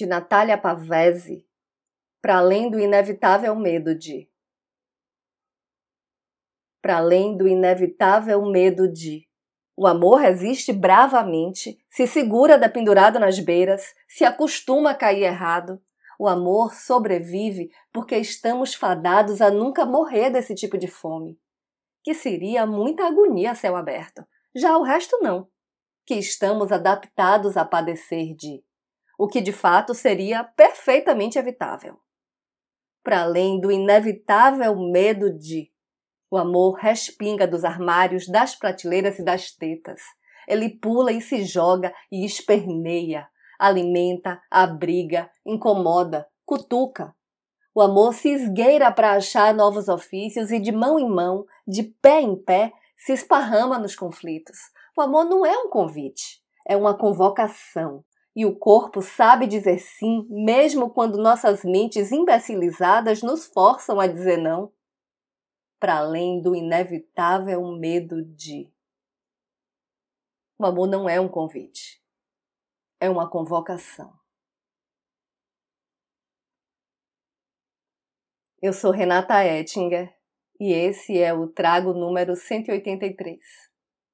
de Natália Pavese, para além do inevitável medo de. Para além do inevitável medo de. O amor resiste bravamente, se segura da pendurado nas beiras, se acostuma a cair errado. O amor sobrevive porque estamos fadados a nunca morrer desse tipo de fome. Que seria muita agonia a céu aberto. Já o resto não. Que estamos adaptados a padecer de. O que de fato seria perfeitamente evitável. Para além do inevitável medo de o amor respinga dos armários, das prateleiras e das tetas. Ele pula e se joga e esperneia, alimenta, abriga, incomoda, cutuca. O amor se esgueira para achar novos ofícios e de mão em mão, de pé em pé, se esparrama nos conflitos. O amor não é um convite, é uma convocação. E o corpo sabe dizer sim, mesmo quando nossas mentes imbecilizadas nos forçam a dizer não para além do inevitável medo de. O amor não é um convite, é uma convocação. Eu sou Renata Ettinger e esse é o Trago número 183.